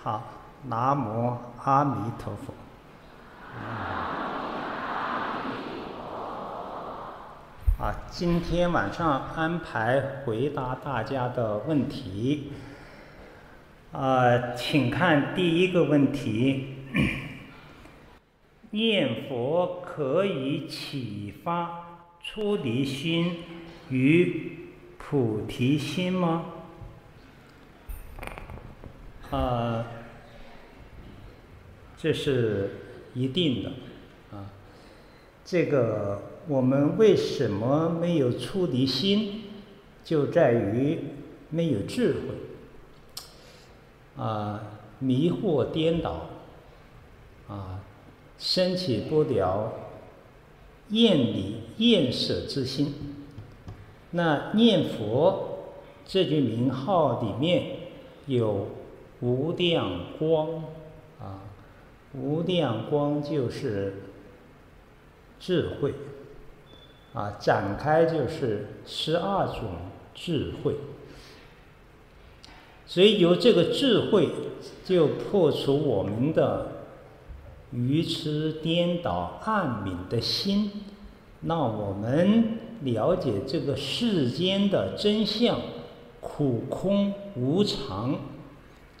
好，南无阿弥陀佛。啊，今天晚上安排回答大家的问题。啊，请看第一个问题：念佛可以启发出离心与菩提心吗？啊，这是一定的，啊，这个我们为什么没有出离心，就在于没有智慧，啊，迷惑颠倒，啊，升起不了厌离厌舍之心。那念佛这句名号里面有。无量光，啊，无量光就是智慧，啊，展开就是十二种智慧，所以有这个智慧，就破除我们的愚痴颠倒暗冥的心，让我们了解这个世间的真相，苦空无常。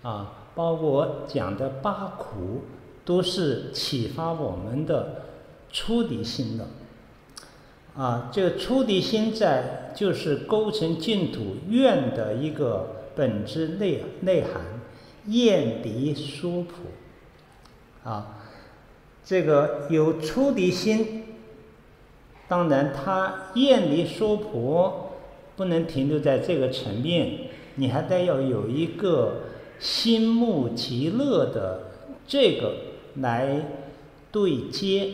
啊，包括讲的八苦，都是启发我们的出离心的。啊，这个出离心在就是构成净土愿的一个本质内内涵，厌离说婆。啊，这个有出离心，当然他厌离说婆不能停留在这个层面，你还得要有一个。心慕极乐的这个来对接，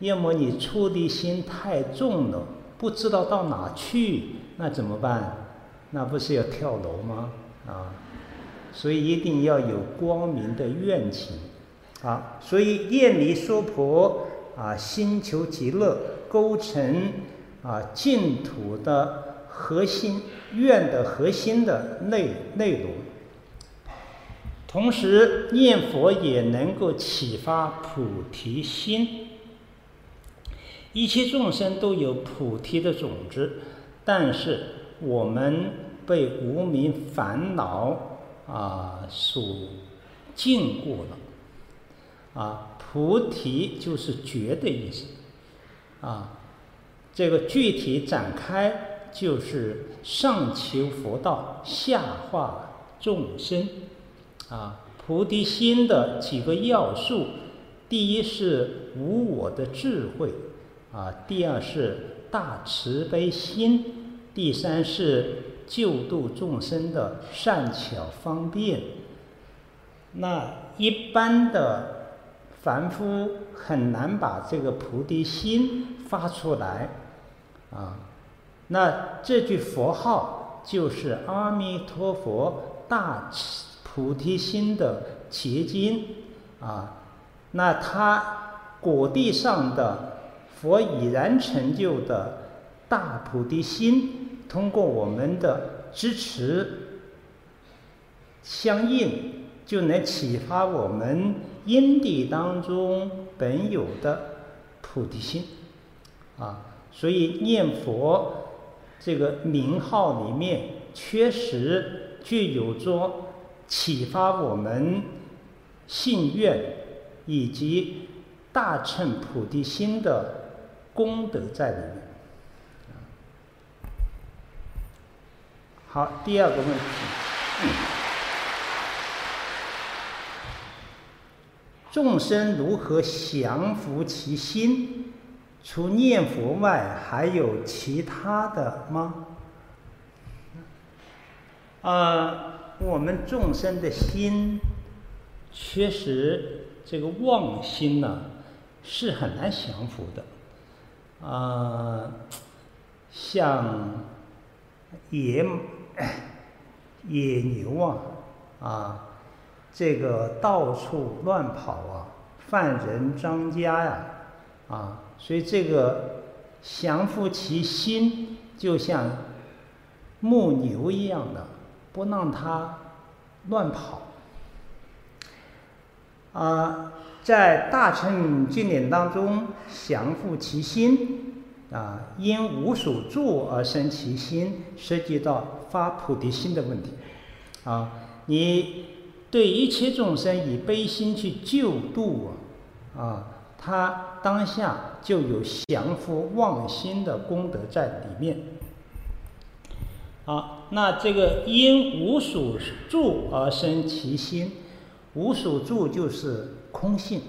要么你出的心太重了，不知道到哪去，那怎么办？那不是要跳楼吗？啊，所以一定要有光明的愿情，啊，所以厌离娑婆啊，心求极乐，构成啊净土的核心愿的核心的内内容。同时，念佛也能够启发菩提心。一切众生都有菩提的种子，但是我们被无明烦恼啊所禁锢了。啊，菩提就是觉的意思。啊，这个具体展开就是上求佛道，下化众生。啊，菩提心的几个要素，第一是无我的智慧，啊，第二是大慈悲心，第三是救度众生的善巧方便。那一般的凡夫很难把这个菩提心发出来，啊，那这句佛号就是阿弥陀佛大慈。菩提心的结晶啊，那他果地上的佛已然成就的大菩提心，通过我们的支持相应，就能启发我们因地当中本有的菩提心啊。所以念佛这个名号里面确实具有着。启发我们信愿以及大乘菩提心的功德在里面。好，第二个问题：众生如何降服其心？除念佛外，还有其他的吗？啊、呃。我们众生的心，确实这个妄心呢，是很难降服的。啊、像野 野牛啊，啊，这个到处乱跑啊，犯人张家呀，啊，所以这个降服其心，就像牧牛一样的。不让他乱跑，啊，在大乘经典当中，降伏其心啊，因无所住而生其心，涉及到发菩提心的问题啊。你对一切众生以悲心去救度啊，他当下就有降伏妄心的功德在里面。好，那这个因无所住而生其心，无所住就是空性，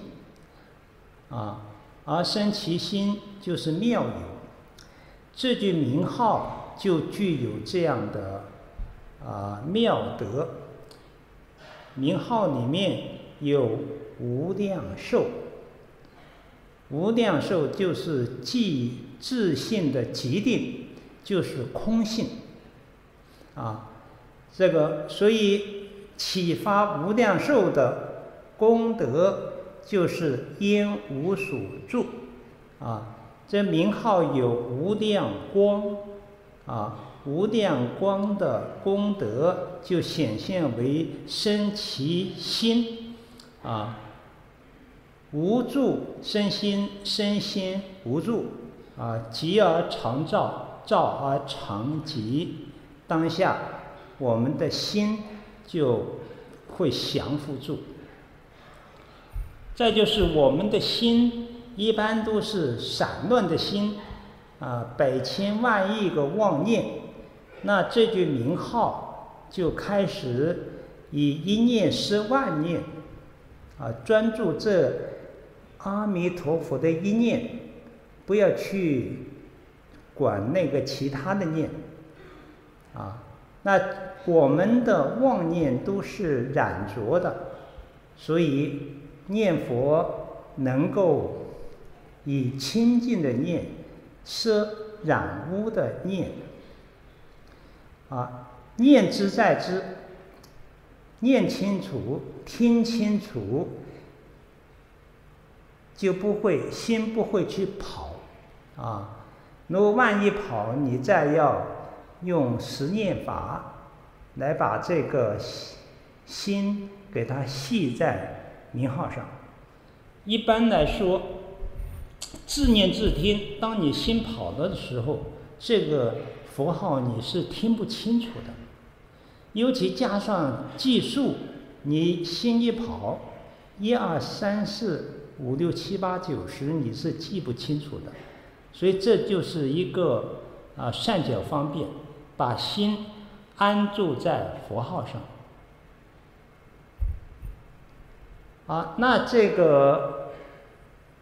啊，而生其心就是妙有，这句名号就具有这样的啊妙德。名号里面有无量寿，无量寿就是即自性的极定，就是空性。啊，这个所以启发无量寿的功德，就是因无所住，啊，这名号有无量光，啊，无量光的功德就显现为生其心，啊，无住生心，生心无住，啊，寂而常照，照而常寂。当下，我们的心就会降服住。再就是我们的心一般都是散乱的心，啊，百千万亿个妄念，那这句名号就开始以一念摄万念，啊，专注这阿弥陀佛的一念，不要去管那个其他的念。啊，那我们的妄念都是染浊的，所以念佛能够以清净的念摄染污的念。啊，念之在之，念清楚，听清楚，就不会心不会去跑。啊，如果万一跑，你再要。用十念法来把这个心给它系在名号上。一般来说，自念自听。当你心跑了的时候，这个佛号你是听不清楚的。尤其加上计数，你心一跑，一二三四五六七八九十，你是记不清楚的。所以这就是一个啊善巧方便。把心安住在佛号上，啊，那这个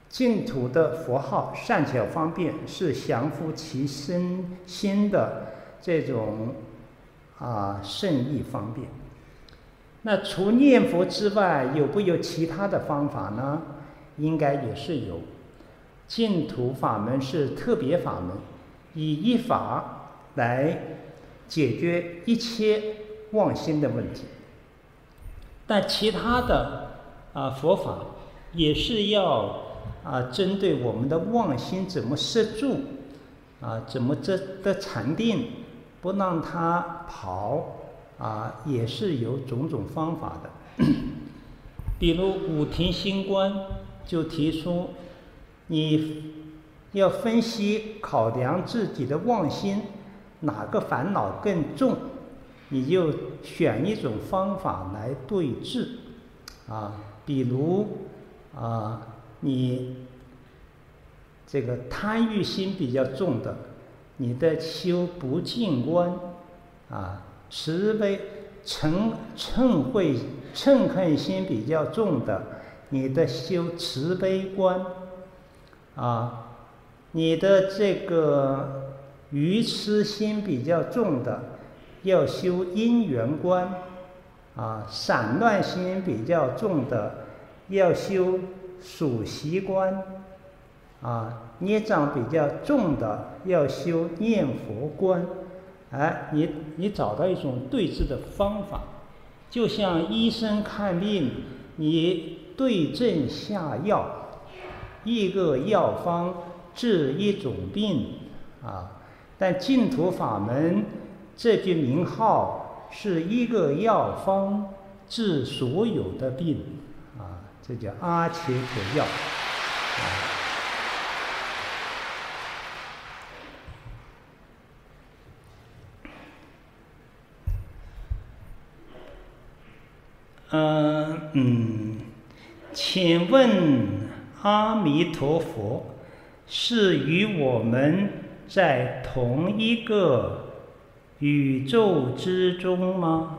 净土的佛号善巧方便，是降伏其身心的这种啊圣意方便。那除念佛之外，有没有其他的方法呢？应该也是有。净土法门是特别法门，以一法来。解决一切妄心的问题，但其他的啊佛法也是要啊针对我们的妄心怎么摄住啊，怎么这的禅定，不让它跑啊，也是有种种方法的。比如五停心观就提出，你要分析考量自己的妄心。哪个烦恼更重，你就选一种方法来对治，啊，比如啊，你这个贪欲心比较重的，你的修不净观，啊，慈悲嗔嗔恚嗔恨心比较重的，你的修慈悲观，啊，你的这个。愚痴心比较重的，要修因缘观；啊，散乱心比较重的，要修属习观；啊，孽障比较重的，要修念佛观。哎，你你找到一种对治的方法，就像医生看病，你对症下药，一个药方治一种病，啊。但净土法门这句名号是一个药方治所有的病，啊，这叫阿切陀药。嗯嗯，请问阿弥陀佛是与我们在同一个宇宙之中吗？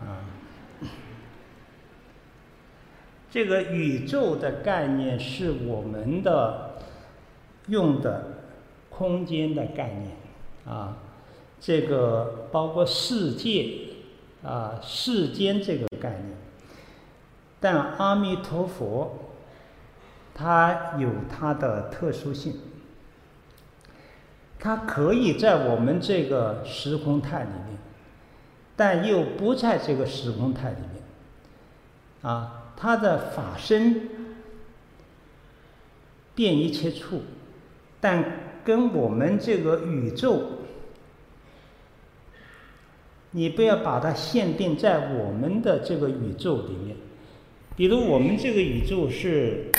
啊，这个宇宙的概念是我们的用的空间的概念啊，这个包括世界。啊，世间这个概念，但阿弥陀佛，它有它的特殊性，它可以在我们这个时空态里面，但又不在这个时空态里面。啊，它的法身遍一切处，但跟我们这个宇宙。你不要把它限定在我们的这个宇宙里面，比如我们这个宇宙是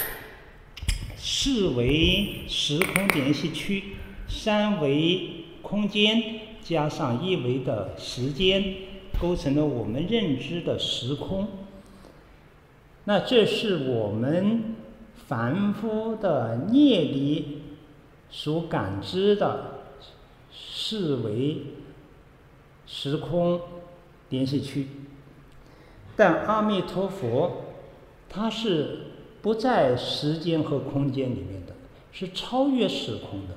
四维时空联系区，三维空间加上一维的时间，构成了我们认知的时空。那这是我们凡夫的业力所感知的四维。时空联系区，但阿弥陀佛，他是不在时间和空间里面的，是超越时空的，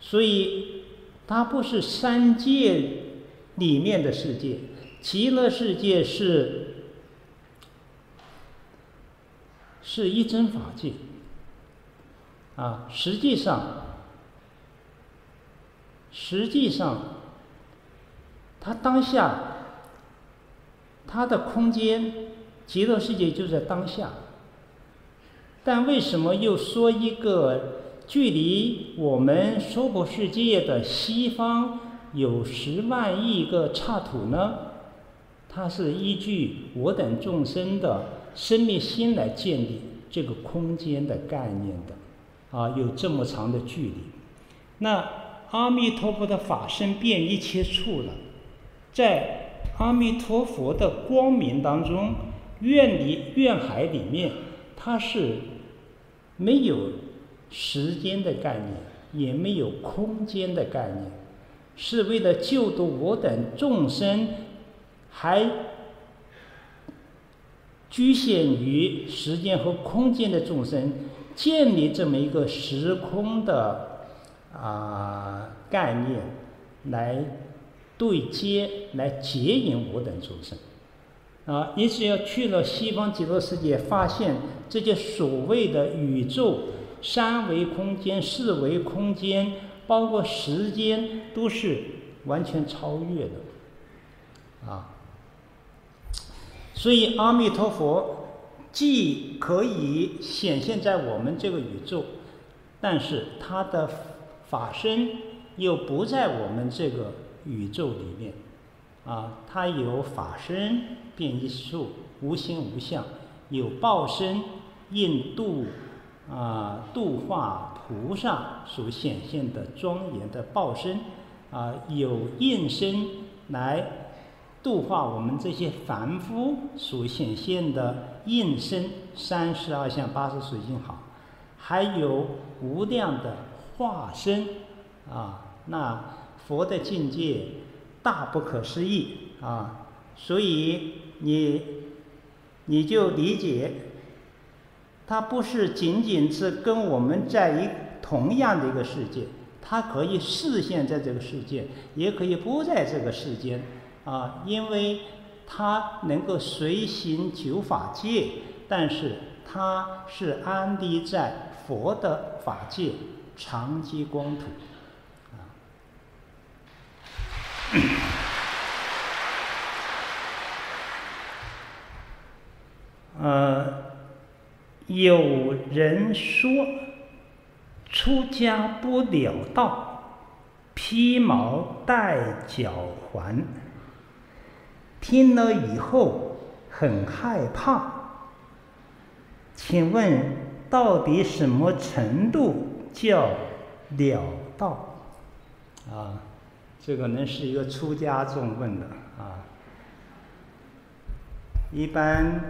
所以它不是三界里面的世界，极乐世界是是一真法界，啊，实际上。实际上，它当下，它的空间，极乐世界就在当下。但为什么又说一个距离我们娑婆世界的西方有十万亿个刹土呢？它是依据我等众生的生灭心来建立这个空间的概念的，啊，有这么长的距离，那。阿弥陀佛的法身遍一切处了，在阿弥陀佛的光明当中，愿里愿海里面，它是没有时间的概念，也没有空间的概念，是为了救度我等众生，还局限于时间和空间的众生，建立这么一个时空的。啊，概念来对接，来接引我等众生啊！你只要去了西方极乐世界，发现这些所谓的宇宙、三维空间、四维空间，包括时间，都是完全超越的啊！所以阿弥陀佛既可以显现在我们这个宇宙，但是他的。法身又不在我们这个宇宙里面，啊，它有法身变一处，无形无相，有报身应度啊度化菩萨所显现的庄严的报身，啊，有应身来度化我们这些凡夫所显现的应身三十二相八十随形好，还有无量的。化身啊，那佛的境界大不可思议啊，所以你你就理解，它不是仅仅是跟我们在一同样的一个世界，它可以视现在这个世界，也可以不在这个世间啊，因为它能够随行九法界，但是它是安立在佛的法界。常寂光土，啊，呃，有人说，出家不了道，披毛戴脚环。听了以后，很害怕。请问，到底什么程度叫了道？啊，这个能是一个出家众问的啊。一般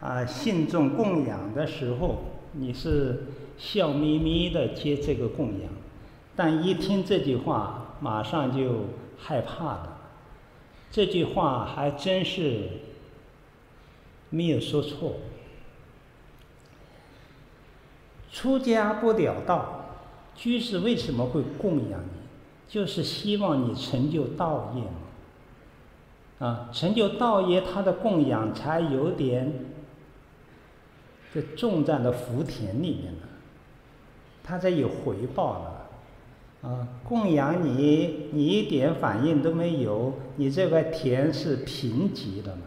啊，信众供养的时候，你是笑眯眯的接这个供养，但一听这句话，马上就害怕了。这句话还真是没有说错。出家不了道，居士为什么会供养你？就是希望你成就道业嘛。啊，成就道业，他的供养才有点，这种在了福田里面了，他才有回报了。啊，供养你，你一点反应都没有，你这块田是贫瘠的嘛，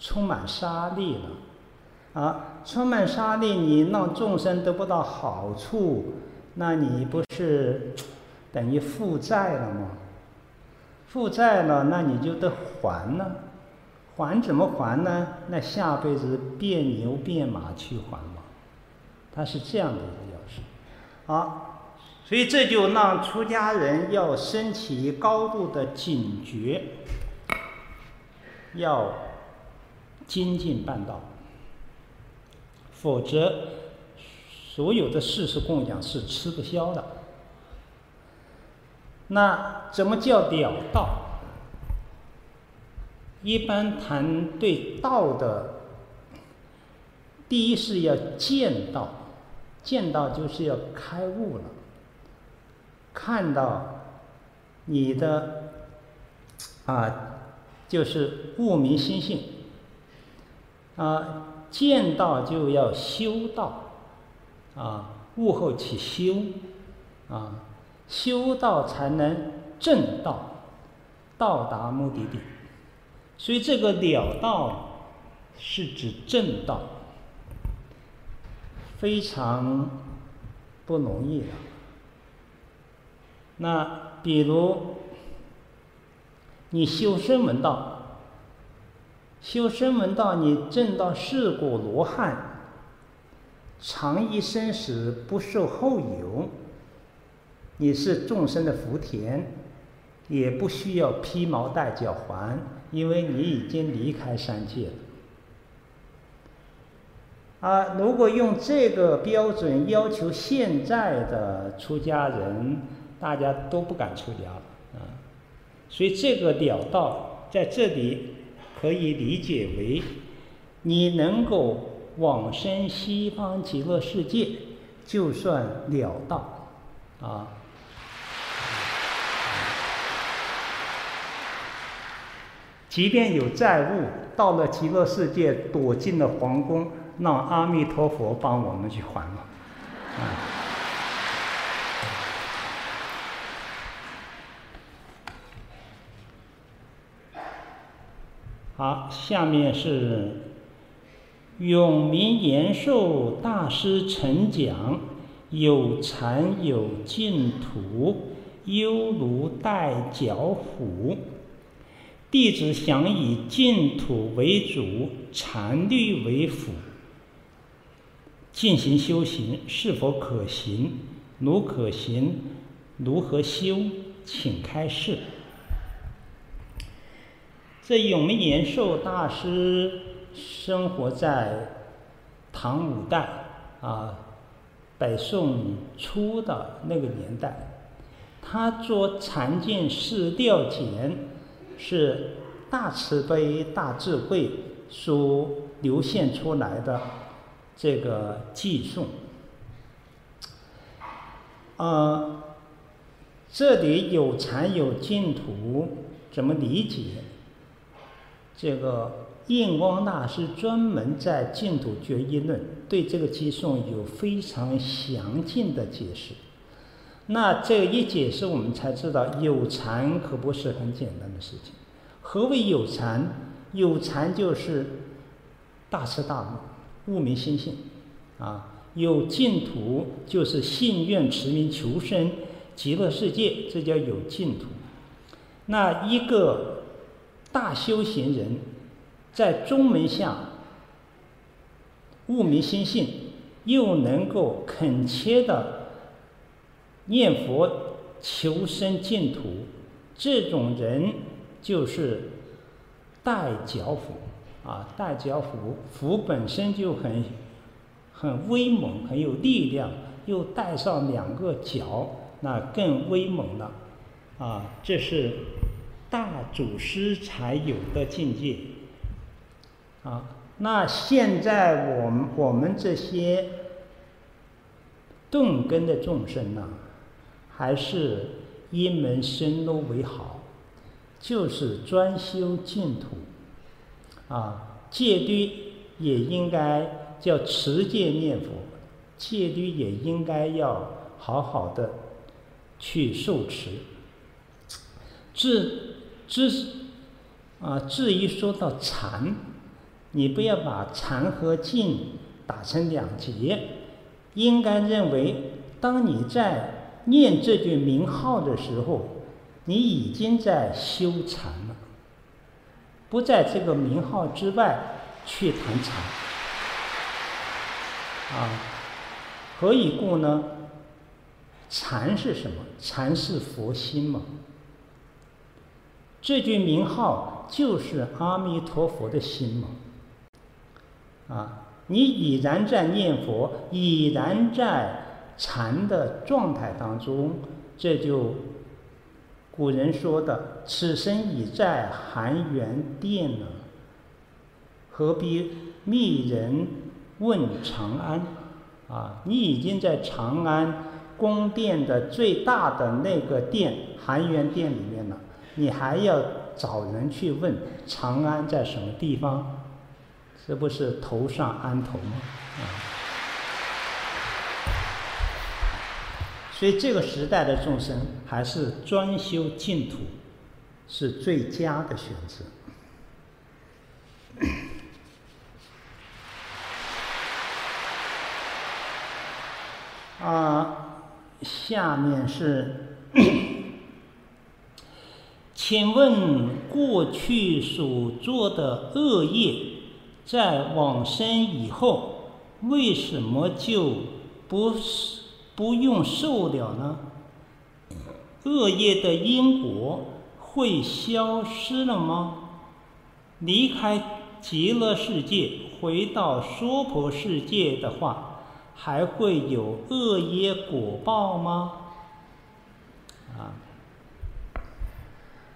充满沙粒了。啊，充满沙粒，你让众生得不到好处，那你不是等于负债了吗？负债了，那你就得还呢，还怎么还呢？那下辈子变牛变马去还嘛，他是这样的一个要求。好，所以这就让出家人要升起高度的警觉，要精进办道。否则，所有的事实供养是吃不消的。那怎么叫了道？一般谈对道的，第一是要见道，见道就是要开悟了，看到你的啊，就是悟明心性啊。见道就要修道，啊，悟后起修，啊，修道才能正道，到达目的地。所以这个了道是指正道，非常不容易的。那比如你修身闻道。修身闻道，你证到四果罗汉，长一生死不受后有，你是众生的福田，也不需要披毛戴角还，因为你已经离开三界了。啊，如果用这个标准要求现在的出家人，大家都不敢出家了啊。所以这个了道在这里。可以理解为，你能够往生西方极乐世界，就算了道，啊。即便有债务，到了极乐世界，躲进了皇宫，让阿弥陀佛帮我们去还了，啊。好，下面是永明延寿大师曾讲：有禅有净土，犹如带脚虎。弟子想以净土为主，禅律为辅，进行修行是否可行？如可行，如何修？请开示。这永明延寿大师生活在唐五代啊，北宋初的那个年代，他做禅净释调简，是大慈悲大智慧所流现出来的这个偈颂。啊，这里有禅有净土，怎么理解？这个印光大师专门在《净土决议论》对这个偈颂有非常详尽的解释。那这一解释，我们才知道有禅可不是很简单的事情。何为有禅？有禅就是大彻大悟、悟明心性啊。有净土就是信愿持名求生极乐世界，这叫有净土。那一个。大修行人，在宗门下悟明心性，又能够恳切的念佛求生净土，这种人就是带脚斧啊！带脚斧，斧本身就很很威猛，很有力量，又带上两个脚，那更威猛了啊！这是大祖师才有的境界啊！那现在我们我们这些顿根的众生呢，还是一门深入为好，就是专修净土，啊，戒律也应该叫持戒念佛，戒律也应该要好好的去受持。至至啊，至于说到禅。你不要把禅和静打成两截，应该认为，当你在念这句名号的时候，你已经在修禅了，不在这个名号之外去谈禅。啊，何以故呢？禅是什么？禅是佛心嘛。这句名号就是阿弥陀佛的心嘛。啊，你已然在念佛，已然在禅的状态当中，这就古人说的“此身已在含元殿了，何必觅人问长安？”啊，你已经在长安宫殿的最大的那个殿含元殿里面了，你还要找人去问长安在什么地方？这不是头上安头吗？啊！所以这个时代的众生还是专修净土是最佳的选择。啊，下面是，请问过去所做的恶业。在往生以后，为什么就不是不用受了呢？恶业的因果会消失了吗？离开极乐世界，回到娑婆世界的话，还会有恶业果报吗？啊，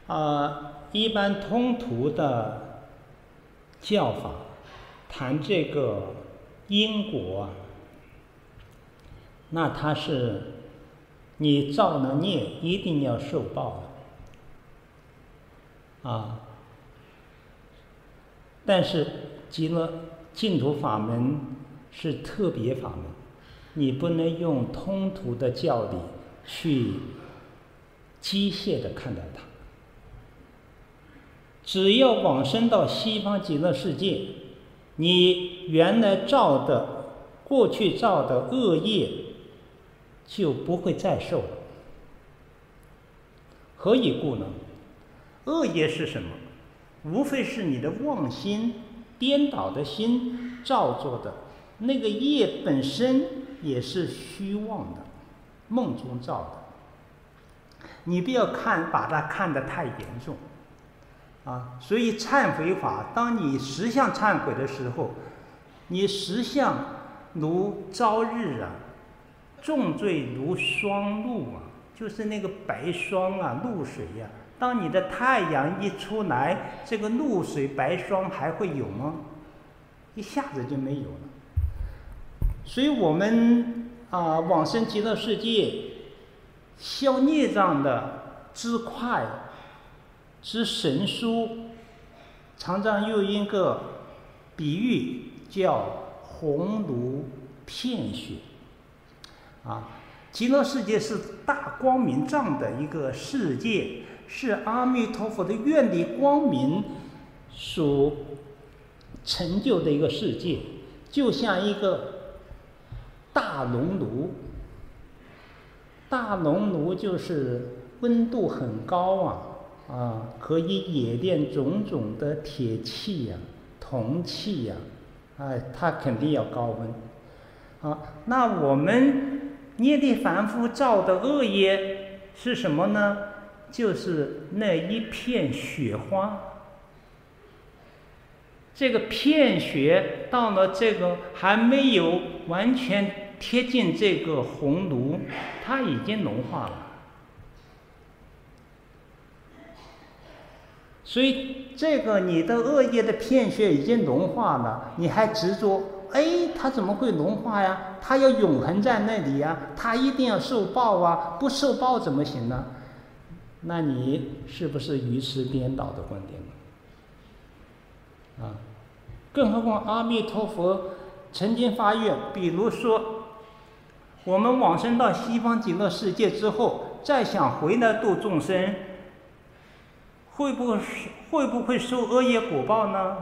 啊，一般通途的教法。谈这个因果啊，那他是你造了孽，一定要受报的啊。但是极乐净土法门是特别法门，你不能用通途的教理去机械的看待它。只要往生到西方极乐世界。你原来造的、过去造的恶业就不会再受了。何以故呢？恶业是什么？无非是你的妄心、颠倒的心造作的。那个业本身也是虚妄的，梦中造的。你不要看，把它看得太严重。啊，所以忏悔法，当你实相忏悔的时候，你实相如朝日啊，重罪如霜露啊，就是那个白霜啊，露水呀、当你的太阳一出来，这个露水白霜还会有吗？一下子就没有了。所以我们啊，往生极乐世界，消孽障的之快。之神书，常常用一个比喻叫红炉片雪，啊，极乐世界是大光明藏的一个世界，是阿弥陀佛的愿力光明所成就的一个世界，就像一个大熔炉，大熔炉就是温度很高啊。啊，可以冶炼种种的铁器呀、啊、铜器呀、啊，哎，他肯定要高温。啊，那我们业力凡夫造的恶业是什么呢？就是那一片雪花。这个片雪到了这个还没有完全贴近这个红炉，它已经融化了。所以这个你的恶业的片雪已经融化了，你还执着？哎，它怎么会融化呀？它要永恒在那里呀，它一定要受报啊！不受报怎么行呢？那你是不是愚痴颠倒的观点？啊，更何况阿弥陀佛曾经发愿，比如说我们往生到西方极乐世界之后，再想回来度众生。会不会会不会受恶业果报呢？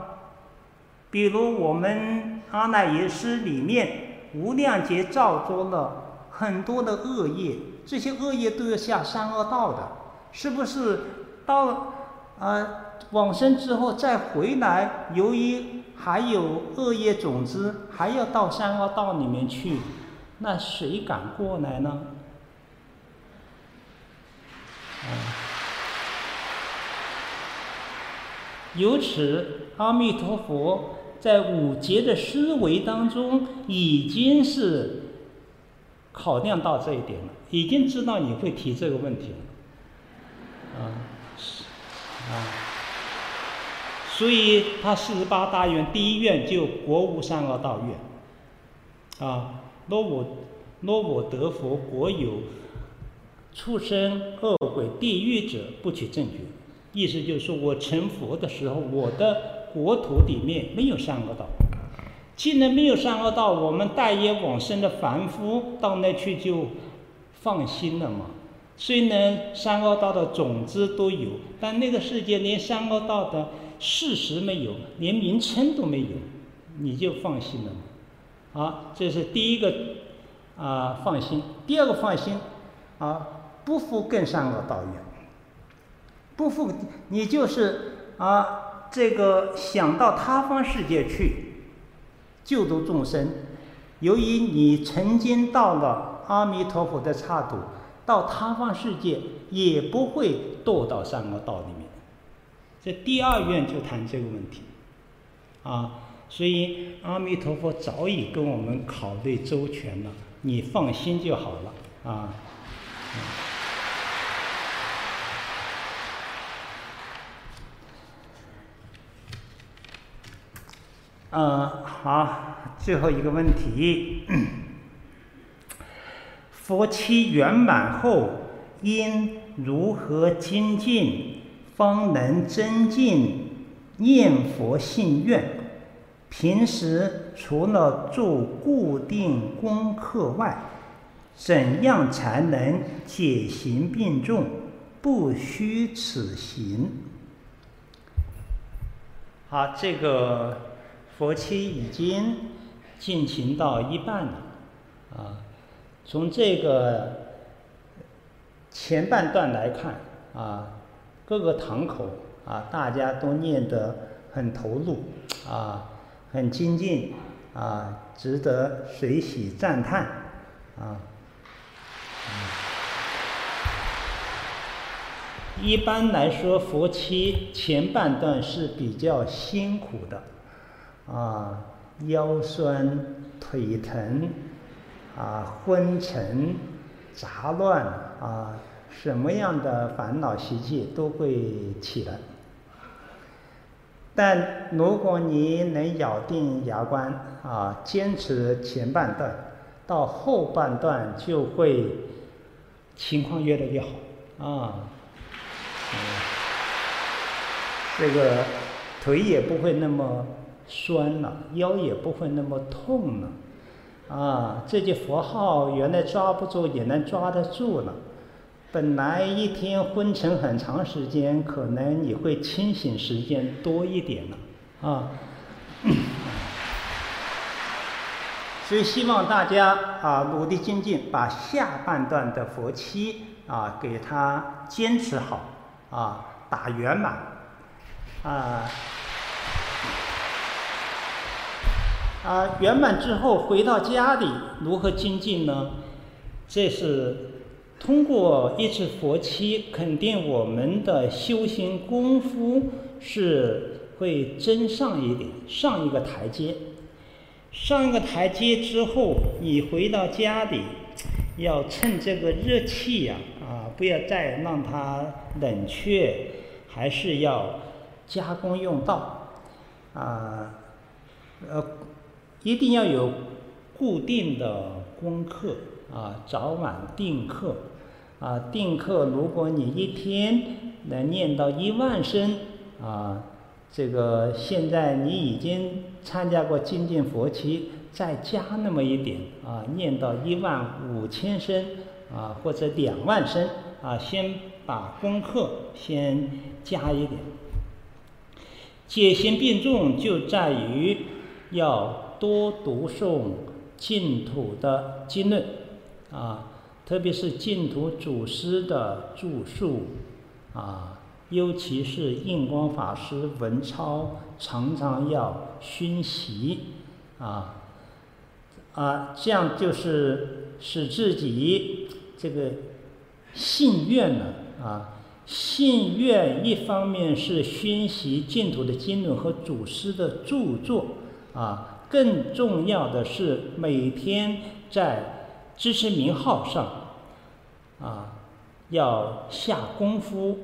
比如我们阿赖耶识里面无量劫造作了很多的恶业，这些恶业都要下三恶道的，是不是到？到呃往生之后再回来，由于还有恶业种子，还要到三恶道里面去，那谁敢过来呢？嗯由此，阿弥陀佛在五劫的思维当中，已经是考量到这一点了，已经知道你会提这个问题了，啊，啊，所以他四十八大愿第一愿就国无三恶道愿，啊，若我若我得佛国有畜生恶鬼地狱者，不取正觉。意思就是说，我成佛的时候，我的国土里面没有三恶道。既然没有三恶道，我们带业往生的凡夫到那去就放心了嘛。虽然三恶道的种子都有，但那个世界连三恶道的事实没有，连名称都没有，你就放心了嘛。好，这是第一个啊、放心。第二个放心啊，不复更三恶道愿。不复，你就是啊，这个想到他方世界去救度众生。由于你曾经到了阿弥陀佛的刹土，到他方世界也不会堕到三恶道里面。这第二愿就谈这个问题，啊，所以阿弥陀佛早已跟我们考虑周全了，你放心就好了，啊。嗯，好，最后一个问题，佛期圆满后，应如何精进，方能增进念佛信愿？平时除了做固定功课外，怎样才能解行并重，不虚此行？好，这个。佛期已经进行到一半了，啊，从这个前半段来看，啊，各个堂口啊，大家都念得很投入，啊，很精进，啊，值得随喜赞叹，啊，一般来说，佛期前半段是比较辛苦的。啊，腰酸、腿疼，啊，昏沉、杂乱，啊，什么样的烦恼习气都会起来。但如果你能咬定牙关，啊，坚持前半段，到后半段就会情况越来越好，啊，这个腿也不会那么。酸了，腰也不会那么痛了，啊，这句佛号原来抓不住也能抓得住了。本来一天昏沉很长时间，可能你会清醒时间多一点了，啊。所以希望大家啊努力精进，把下半段的佛期啊给他坚持好，啊打圆满，啊。啊，圆满之后回到家里如何精进呢？这是通过一次佛七，肯定我们的修行功夫是会增上一点，上一个台阶。上一个台阶之后，你回到家里，要趁这个热气呀，啊，不要再让它冷却，还是要加工用道，啊，呃。一定要有固定的功课啊，早晚定课啊，定课。如果你一天能念到一万声啊，这个现在你已经参加过精进佛七，再加那么一点啊，念到一万五千声啊，或者两万声啊，先把功课先加一点。戒行并重就在于要。多读诵净土的经论，啊，特别是净土祖师的著述，啊，尤其是印光法师文钞，常常要熏习，啊，啊，这样就是使自己这个信愿呢，啊，信愿一方面是熏习净土的经论和祖师的著作，啊。更重要的是，每天在支持名号上，啊，要下功夫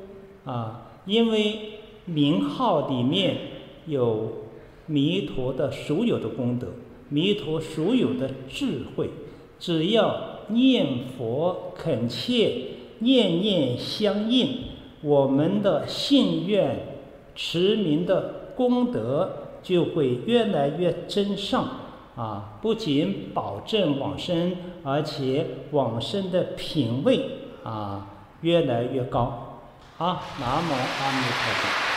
啊，因为名号里面有弥陀的所有的功德，弥陀所有的智慧，只要念佛恳切，念念相应，我们的信愿持名的功德。就会越来越真上啊！不仅保证往生，而且往生的品位啊越来越高。好，南无阿弥陀佛。